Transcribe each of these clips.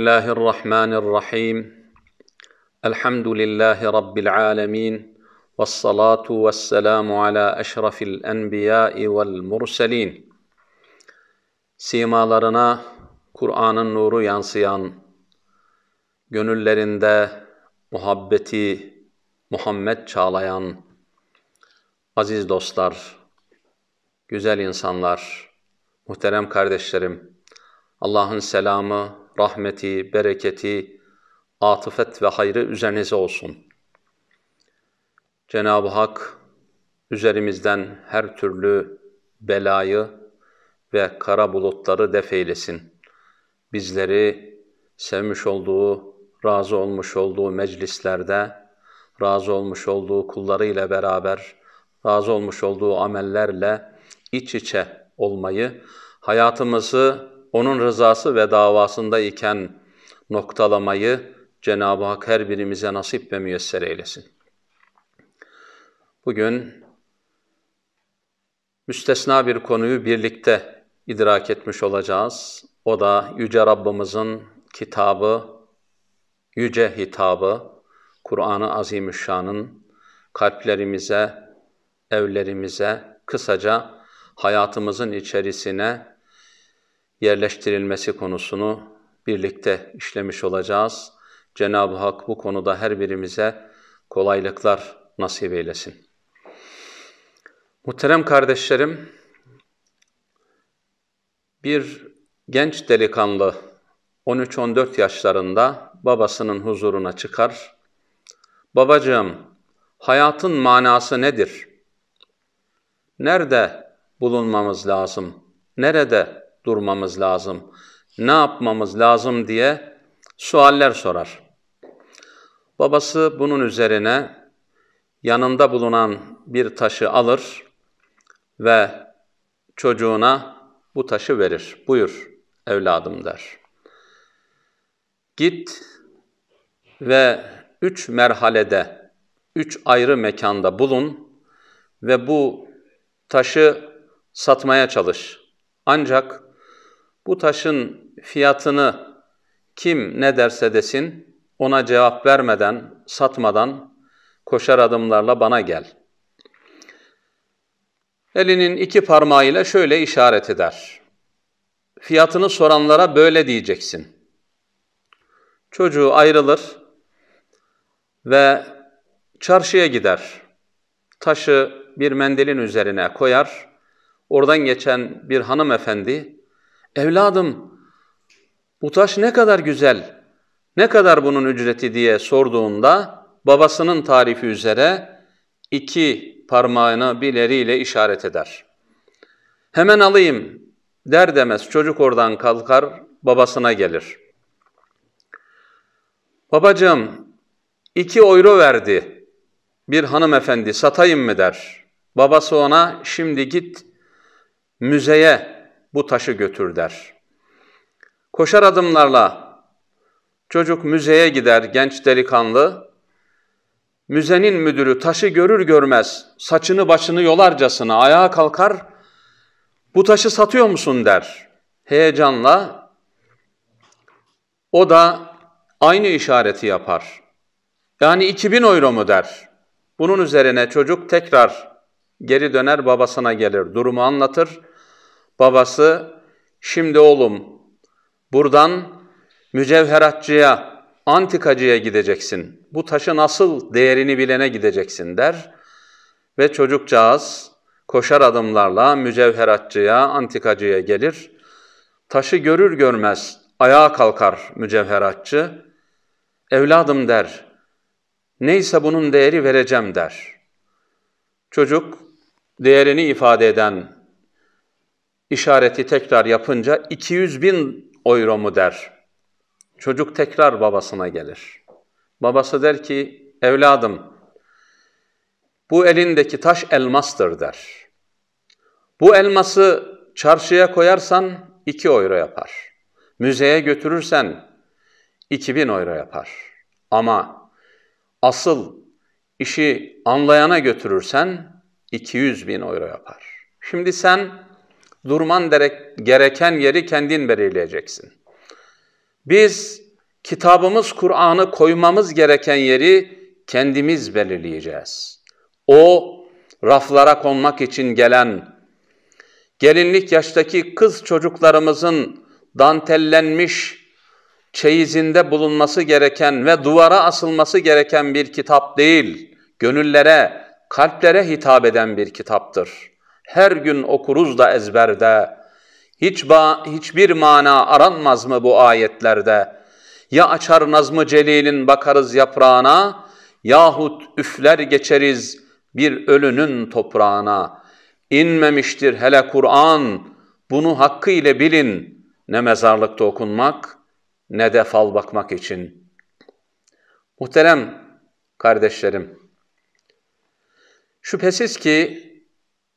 بسم الله الرحمن الرحيم الحمد لله رب العالمين والصلاة والسلام على أشرف الأنبياء والمرسلين Simalarına Kur'an'ın nuru yansıyan, gönüllerinde muhabbeti Muhammed çağlayan aziz dostlar, güzel insanlar, muhterem kardeşlerim, Allah'ın selamı, rahmeti, bereketi, atıfet ve hayrı üzerinize olsun. Cenab-ı Hak üzerimizden her türlü belayı ve kara bulutları def eylesin. Bizleri sevmiş olduğu, razı olmuş olduğu meclislerde, razı olmuş olduğu kullarıyla beraber, razı olmuş olduğu amellerle iç içe olmayı, hayatımızı onun rızası ve davasında iken noktalamayı Cenab-ı Hak her birimize nasip ve müyesser eylesin. Bugün müstesna bir konuyu birlikte idrak etmiş olacağız. O da Yüce Rabbimizin kitabı, yüce hitabı, Kur'an-ı Azimüşşan'ın kalplerimize, evlerimize, kısaca hayatımızın içerisine yerleştirilmesi konusunu birlikte işlemiş olacağız. Cenab-ı Hak bu konuda her birimize kolaylıklar nasip eylesin. Muhterem kardeşlerim, bir genç delikanlı 13-14 yaşlarında babasının huzuruna çıkar. Babacığım, hayatın manası nedir? Nerede bulunmamız lazım? Nerede durmamız lazım? Ne yapmamız lazım diye sualler sorar. Babası bunun üzerine yanında bulunan bir taşı alır ve çocuğuna bu taşı verir. Buyur evladım der. Git ve üç merhalede, üç ayrı mekanda bulun ve bu taşı satmaya çalış. Ancak bu taşın fiyatını kim ne derse desin ona cevap vermeden, satmadan koşar adımlarla bana gel. Elinin iki parmağıyla şöyle işaret eder. Fiyatını soranlara böyle diyeceksin. Çocuğu ayrılır ve çarşıya gider. Taşı bir mendilin üzerine koyar. Oradan geçen bir hanımefendi, evladım bu taş ne kadar güzel, ne kadar bunun ücreti diye sorduğunda babasının tarifi üzere iki parmağını bileriyle işaret eder. Hemen alayım der demez çocuk oradan kalkar babasına gelir. Babacığım iki euro verdi bir hanımefendi satayım mı der. Babası ona şimdi git müzeye bu taşı götür der. Koşar adımlarla çocuk müzeye gider genç delikanlı. Müzenin müdürü taşı görür görmez saçını başını yolarcasına ayağa kalkar. Bu taşı satıyor musun der. Heyecanla o da aynı işareti yapar. Yani 2000 euro mu der. Bunun üzerine çocuk tekrar geri döner babasına gelir. Durumu anlatır. Babası şimdi oğlum buradan mücevheratçıya, antikacıya gideceksin. Bu taşın asıl değerini bilene gideceksin der. Ve çocukcağız koşar adımlarla mücevheratçıya, antikacıya gelir. Taşı görür görmez ayağa kalkar mücevheratçı. Evladım der, neyse bunun değeri vereceğim der. Çocuk değerini ifade eden işareti tekrar yapınca 200 bin euro mu der. Çocuk tekrar babasına gelir. Babası der ki, evladım, bu elindeki taş elmastır der. Bu elması çarşıya koyarsan 2 euro yapar. Müzeye götürürsen 2000 euro yapar. Ama asıl işi anlayana götürürsen 200 bin euro yapar. Şimdi sen durman gereken yeri kendin belirleyeceksin. Biz kitabımız Kur'an'ı koymamız gereken yeri kendimiz belirleyeceğiz. O raflara konmak için gelen gelinlik yaştaki kız çocuklarımızın dantellenmiş çeyizinde bulunması gereken ve duvara asılması gereken bir kitap değil, gönüllere, kalplere hitap eden bir kitaptır. Her gün okuruz da ezberde, hiç ba hiçbir mana aranmaz mı bu ayetlerde? Ya açar Nazmı Celil'in bakarız yaprağına, yahut üfler geçeriz bir ölünün toprağına. İnmemiştir hele Kur'an, bunu hakkı ile bilin, ne mezarlıkta okunmak, ne de fal bakmak için. Muhterem kardeşlerim, şüphesiz ki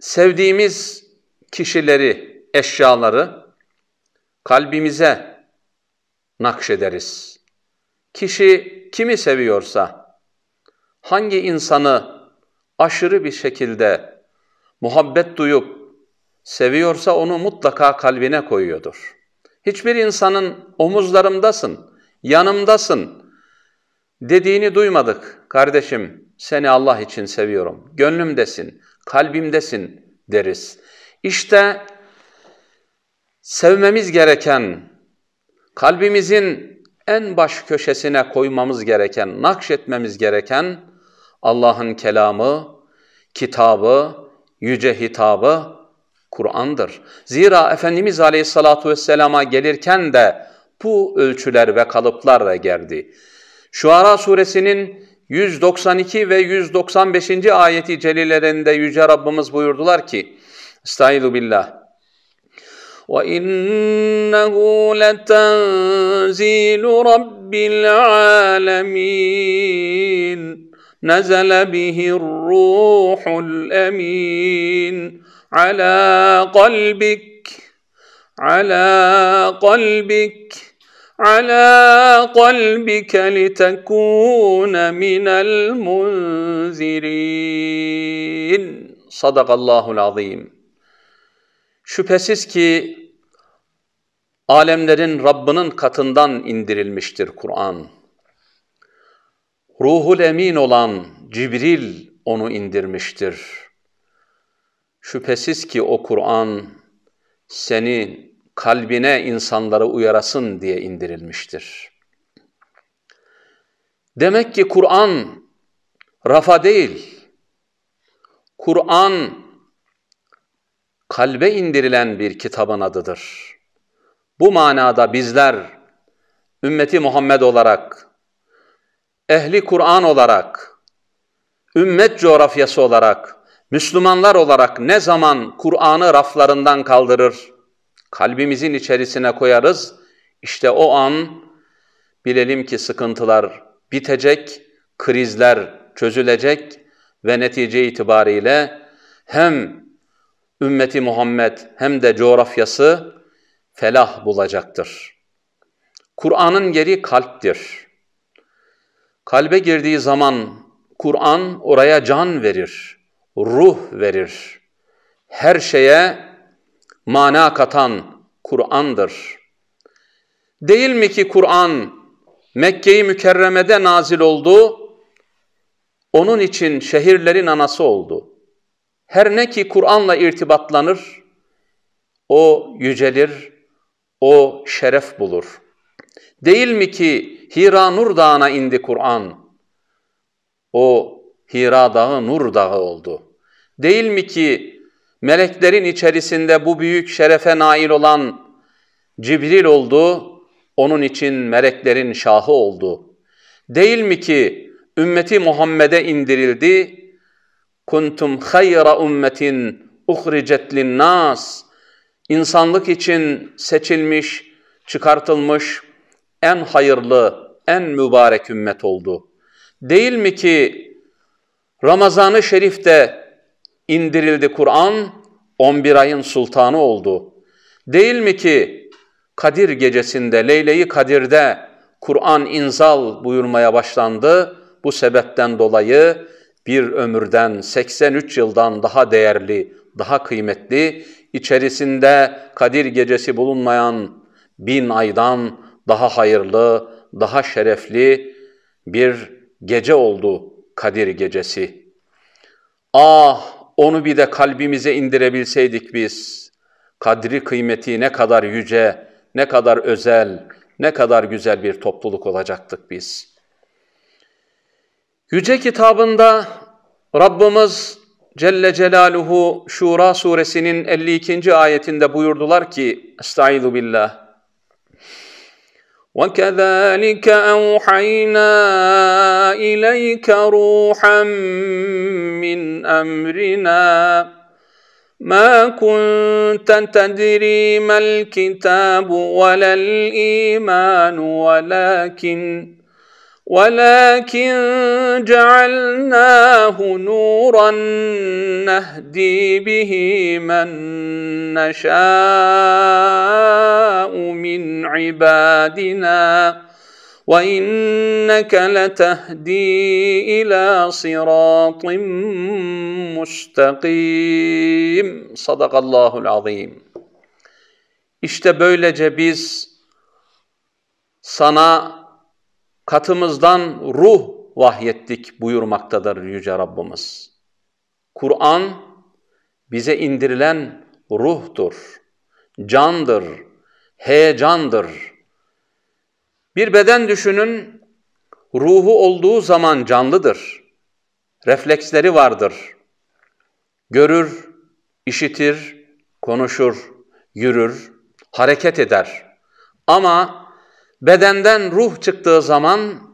sevdiğimiz kişileri, eşyaları kalbimize nakşederiz. Kişi kimi seviyorsa, hangi insanı aşırı bir şekilde muhabbet duyup seviyorsa onu mutlaka kalbine koyuyordur. Hiçbir insanın omuzlarımdasın, yanımdasın dediğini duymadık. Kardeşim seni Allah için seviyorum, gönlümdesin, kalbimdesin deriz. İşte sevmemiz gereken, kalbimizin en baş köşesine koymamız gereken, nakşetmemiz gereken Allah'ın kelamı, kitabı, yüce hitabı Kur'an'dır. Zira Efendimiz Aleyhisselatü Vesselam'a gelirken de bu ölçüler ve kalıplarla geldi. Şuara suresinin 192 ve 195. ayeti celilerinde Yüce Rabbimiz buyurdular ki, Estaizu billah. وَإِنَّهُ لَتَنْزِيلُ رَبِّ الْعَالَمِينَ نَزَلَ بِهِ الرُّوحُ الْأَمِينَ على قلبك على قلبك على قلبك لتكون من المنذرين Sadakallahul azim. Şüphesiz ki alemlerin Rabbinin katından indirilmiştir Kur'an. Ruhul emin olan Cibril onu indirmiştir. Şüphesiz ki o Kur'an seni kalbine insanları uyarasın diye indirilmiştir. Demek ki Kur'an rafa değil, Kur'an kalbe indirilen bir kitabın adıdır. Bu manada bizler ümmeti Muhammed olarak, ehli Kur'an olarak, ümmet coğrafyası olarak, Müslümanlar olarak ne zaman Kur'an'ı raflarından kaldırır, kalbimizin içerisine koyarız, işte o an bilelim ki sıkıntılar bitecek, krizler çözülecek ve netice itibariyle hem ümmeti Muhammed hem de coğrafyası felah bulacaktır. Kur'an'ın geri kalptir. Kalbe girdiği zaman Kur'an oraya can verir ruh verir. Her şeye mana katan Kur'an'dır. Değil mi ki Kur'an Mekke-i Mükerreme'de nazil oldu, onun için şehirlerin anası oldu. Her ne ki Kur'an'la irtibatlanır, o yücelir, o şeref bulur. Değil mi ki Hira Nur Dağı'na indi Kur'an? O Hira Dağı Nur Dağı oldu. Değil mi ki meleklerin içerisinde bu büyük şerefe nail olan Cibril oldu, onun için meleklerin şahı oldu. Değil mi ki ümmeti Muhammed'e indirildi, kuntum hayra ummetin uhricet linnas, insanlık için seçilmiş, çıkartılmış en hayırlı, en mübarek ümmet oldu. Değil mi ki Ramazan-ı Şerif'te indirildi Kur'an, 11 ayın sultanı oldu. Değil mi ki Kadir gecesinde, Leyle-i Kadir'de Kur'an inzal buyurmaya başlandı. Bu sebepten dolayı bir ömürden 83 yıldan daha değerli, daha kıymetli, içerisinde Kadir gecesi bulunmayan bin aydan daha hayırlı, daha şerefli bir gece oldu Kadir gecesi. Ah onu bir de kalbimize indirebilseydik biz. Kadri kıymeti ne kadar yüce, ne kadar özel, ne kadar güzel bir topluluk olacaktık biz. Yüce kitabında Rabbimiz Celle Celaluhu Şura suresinin 52. ayetinde buyurdular ki Estaizu billah وكذلك أوحينا إليك روحا من أمرنا ما كنت تدري ما الكتاب ولا الإيمان ولكن ولكن جعلناه نورا نهدي به من نشاء من عبادنا وإنك لتهدي إلى صراط مستقيم. صدق الله العظيم. İşte böylece biz sana katımızdan ruh vahyettik buyurmaktadır Yüce Rabbimiz. Kur'an bize indirilen ruhtur, candır, heyecandır. Bir beden düşünün, ruhu olduğu zaman canlıdır. Refleksleri vardır. Görür, işitir, konuşur, yürür, hareket eder. Ama Bedenden ruh çıktığı zaman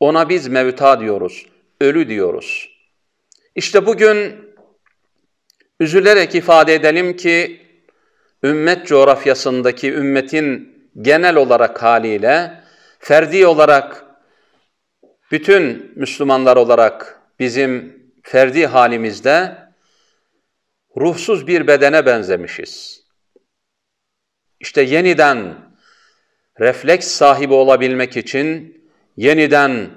ona biz mevta diyoruz, ölü diyoruz. İşte bugün üzülerek ifade edelim ki ümmet coğrafyasındaki ümmetin genel olarak haliyle ferdi olarak bütün Müslümanlar olarak bizim ferdi halimizde ruhsuz bir bedene benzemişiz. İşte yeniden refleks sahibi olabilmek için, yeniden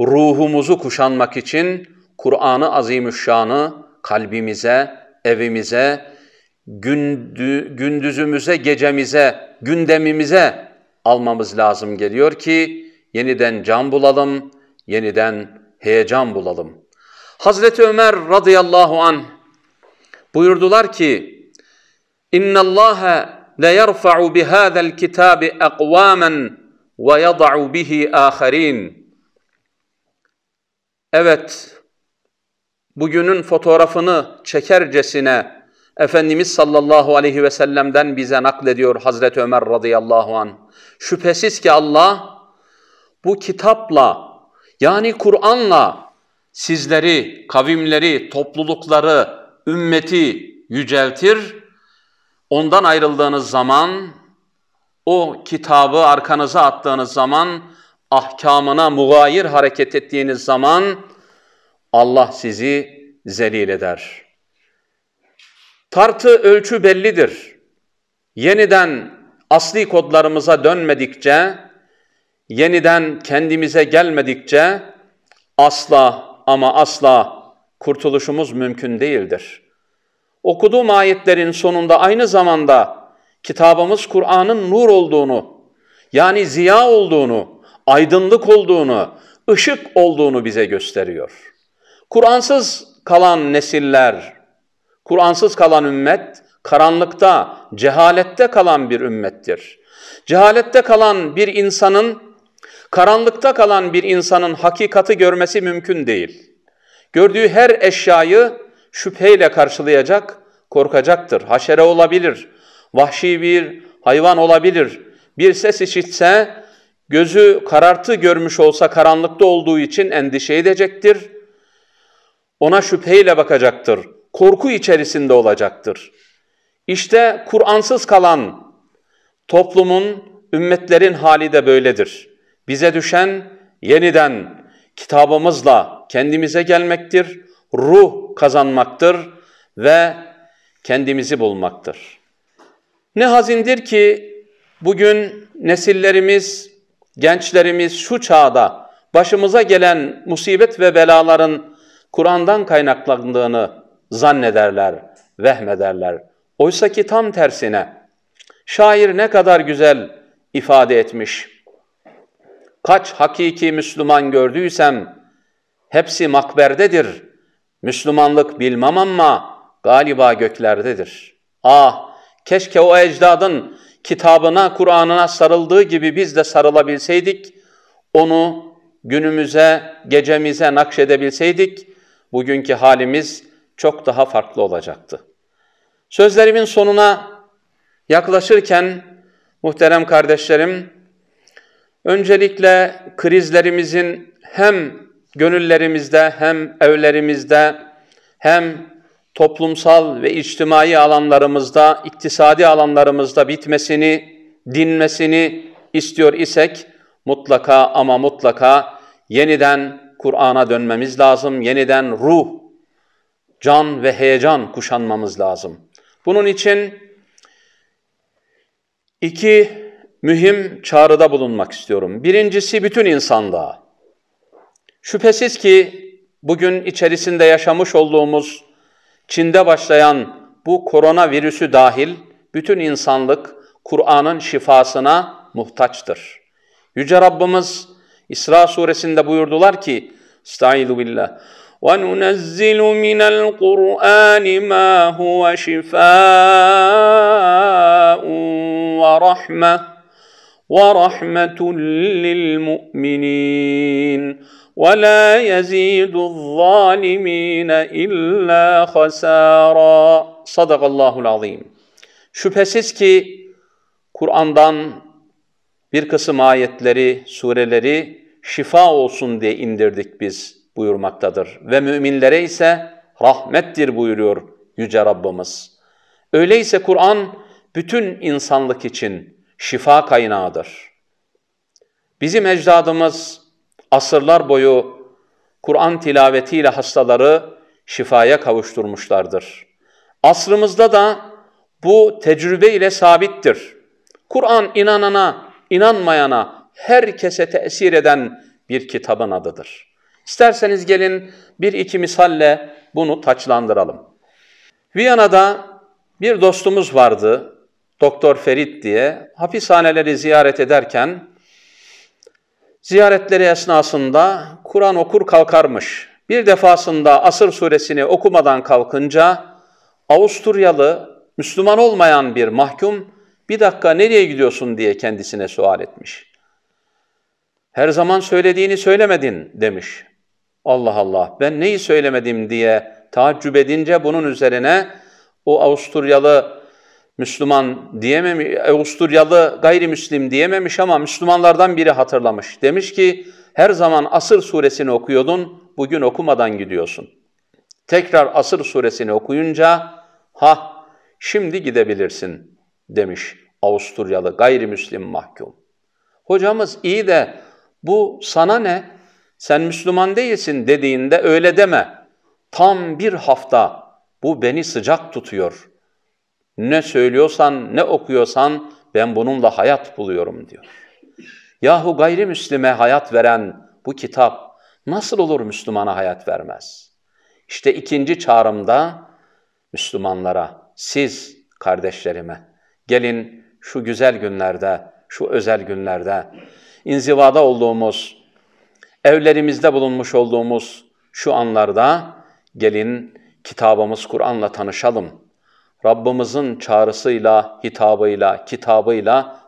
ruhumuzu kuşanmak için Kur'an-ı Azimüşşan'ı kalbimize, evimize, gündü, gündüzümüze, gecemize, gündemimize almamız lazım geliyor ki yeniden can bulalım, yeniden heyecan bulalım. Hazreti Ömer radıyallahu an buyurdular ki İnna Allah ليرفع بهذا الكتاب أقواما ويضع به آخرين Evet, bugünün fotoğrafını çekercesine Efendimiz sallallahu aleyhi ve sellem'den bize naklediyor Hazreti Ömer radıyallahu an. Şüphesiz ki Allah bu kitapla yani Kur'an'la sizleri, kavimleri, toplulukları, ümmeti yüceltir Ondan ayrıldığınız zaman, o kitabı arkanıza attığınız zaman, ahkamına mugayir hareket ettiğiniz zaman Allah sizi zelil eder. Tartı ölçü bellidir. Yeniden asli kodlarımıza dönmedikçe, yeniden kendimize gelmedikçe asla ama asla kurtuluşumuz mümkün değildir. Okuduğum ayetlerin sonunda aynı zamanda kitabımız Kur'an'ın nur olduğunu, yani ziya olduğunu, aydınlık olduğunu, ışık olduğunu bize gösteriyor. Kur'ansız kalan nesiller, Kur'ansız kalan ümmet, karanlıkta, cehalette kalan bir ümmettir. Cehalette kalan bir insanın, karanlıkta kalan bir insanın hakikati görmesi mümkün değil. Gördüğü her eşyayı şüpheyle karşılayacak, korkacaktır. Haşere olabilir, vahşi bir hayvan olabilir. Bir ses işitse, gözü karartı görmüş olsa karanlıkta olduğu için endişe edecektir. Ona şüpheyle bakacaktır. Korku içerisinde olacaktır. İşte Kur'ansız kalan toplumun, ümmetlerin hali de böyledir. Bize düşen yeniden kitabımızla kendimize gelmektir ruh kazanmaktır ve kendimizi bulmaktır. Ne hazindir ki bugün nesillerimiz, gençlerimiz şu çağda başımıza gelen musibet ve belaların Kur'an'dan kaynaklandığını zannederler, vehmederler. Oysa ki tam tersine şair ne kadar güzel ifade etmiş. Kaç hakiki Müslüman gördüysem hepsi makberdedir. Müslümanlık bilmem ama galiba göklerdedir. Ah keşke o ecdadın kitabına, Kur'an'ına sarıldığı gibi biz de sarılabilseydik, onu günümüze, gecemize nakşedebilseydik, bugünkü halimiz çok daha farklı olacaktı. Sözlerimin sonuna yaklaşırken muhterem kardeşlerim, öncelikle krizlerimizin hem gönüllerimizde hem evlerimizde hem toplumsal ve içtimai alanlarımızda, iktisadi alanlarımızda bitmesini, dinmesini istiyor isek mutlaka ama mutlaka yeniden Kur'an'a dönmemiz lazım. Yeniden ruh, can ve heyecan kuşanmamız lazım. Bunun için iki mühim çağrıda bulunmak istiyorum. Birincisi bütün insanlığa. Şüphesiz ki bugün içerisinde yaşamış olduğumuz Çin'de başlayan bu koronavirüsü dahil bütün insanlık Kur'an'ın şifasına muhtaçtır. Yüce Rabbimiz İsra suresinde buyurdular ki Estaizu billah. وَنُنَزِّلُ مِنَ الْقُرْآنِ مَا هُوَ شِفَاءٌ وَرَحْمَةٌ وَرَحْمَةٌ لِلْمُؤْمِنِينَ وَلَا يَزِيدُ الظَّالِمِينَ إِلَّا خَسَارًا Sadakallahul azim. Şüphesiz ki Kur'an'dan bir kısım ayetleri, sureleri şifa olsun diye indirdik biz buyurmaktadır. Ve müminlere ise rahmettir buyuruyor Yüce Rabbimiz. Öyleyse Kur'an bütün insanlık için şifa kaynağıdır. Bizim ecdadımız asırlar boyu Kur'an tilavetiyle hastaları şifaya kavuşturmuşlardır. Asrımızda da bu tecrübe ile sabittir. Kur'an inanana, inanmayana, herkese tesir eden bir kitabın adıdır. İsterseniz gelin bir iki misalle bunu taçlandıralım. Viyana'da bir dostumuz vardı, Doktor Ferit diye. Hapishaneleri ziyaret ederken ziyaretleri esnasında Kur'an okur kalkarmış. Bir defasında Asır suresini okumadan kalkınca Avusturyalı Müslüman olmayan bir mahkum bir dakika nereye gidiyorsun diye kendisine sual etmiş. Her zaman söylediğini söylemedin demiş. Allah Allah ben neyi söylemedim diye taaccüp edince bunun üzerine o Avusturyalı Müslüman diyememiş, Avusturyalı gayrimüslim diyememiş ama Müslümanlardan biri hatırlamış. Demiş ki her zaman Asır suresini okuyordun, bugün okumadan gidiyorsun. Tekrar Asır suresini okuyunca ha şimdi gidebilirsin demiş Avusturyalı gayrimüslim mahkum. Hocamız iyi de bu sana ne? Sen Müslüman değilsin dediğinde öyle deme. Tam bir hafta bu beni sıcak tutuyor. Ne söylüyorsan, ne okuyorsan ben bununla hayat buluyorum diyor. Yahu gayrimüslime hayat veren bu kitap nasıl olur Müslümana hayat vermez? İşte ikinci çağrımda Müslümanlara, siz kardeşlerime, gelin şu güzel günlerde, şu özel günlerde, inzivada olduğumuz, evlerimizde bulunmuş olduğumuz şu anlarda gelin kitabımız Kur'an'la tanışalım. Rabbimizin çağrısıyla, hitabıyla, kitabıyla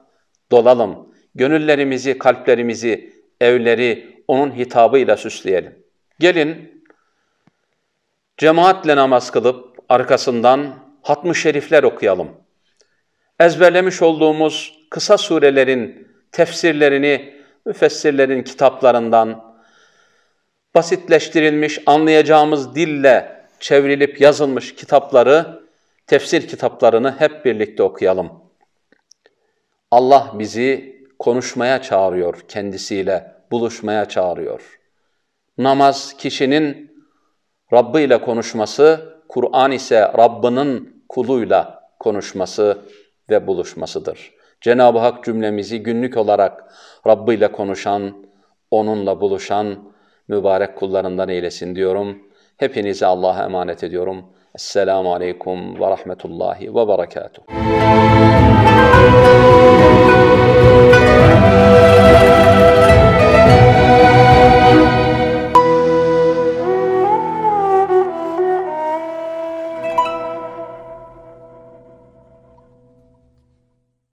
dolalım. Gönüllerimizi, kalplerimizi, evleri onun hitabıyla süsleyelim. Gelin cemaatle namaz kılıp arkasından hatm-ı şerifler okuyalım. Ezberlemiş olduğumuz kısa surelerin tefsirlerini müfessirlerin kitaplarından basitleştirilmiş, anlayacağımız dille çevrilip yazılmış kitapları, tefsir kitaplarını hep birlikte okuyalım. Allah bizi konuşmaya çağırıyor kendisiyle, buluşmaya çağırıyor. Namaz kişinin Rabbi ile konuşması, Kur'an ise Rabbinin kuluyla konuşması ve buluşmasıdır. Cenab-ı Hak cümlemizi günlük olarak Rabbi ile konuşan, onunla buluşan mübarek kullarından eylesin diyorum. Hepinizi Allah'a emanet ediyorum. السلام عليكم ورحمة الله وبركاته.